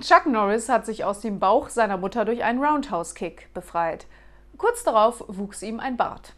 Chuck Norris hat sich aus dem Bauch seiner Mutter durch einen Roundhouse-Kick befreit. Kurz darauf wuchs ihm ein Bart.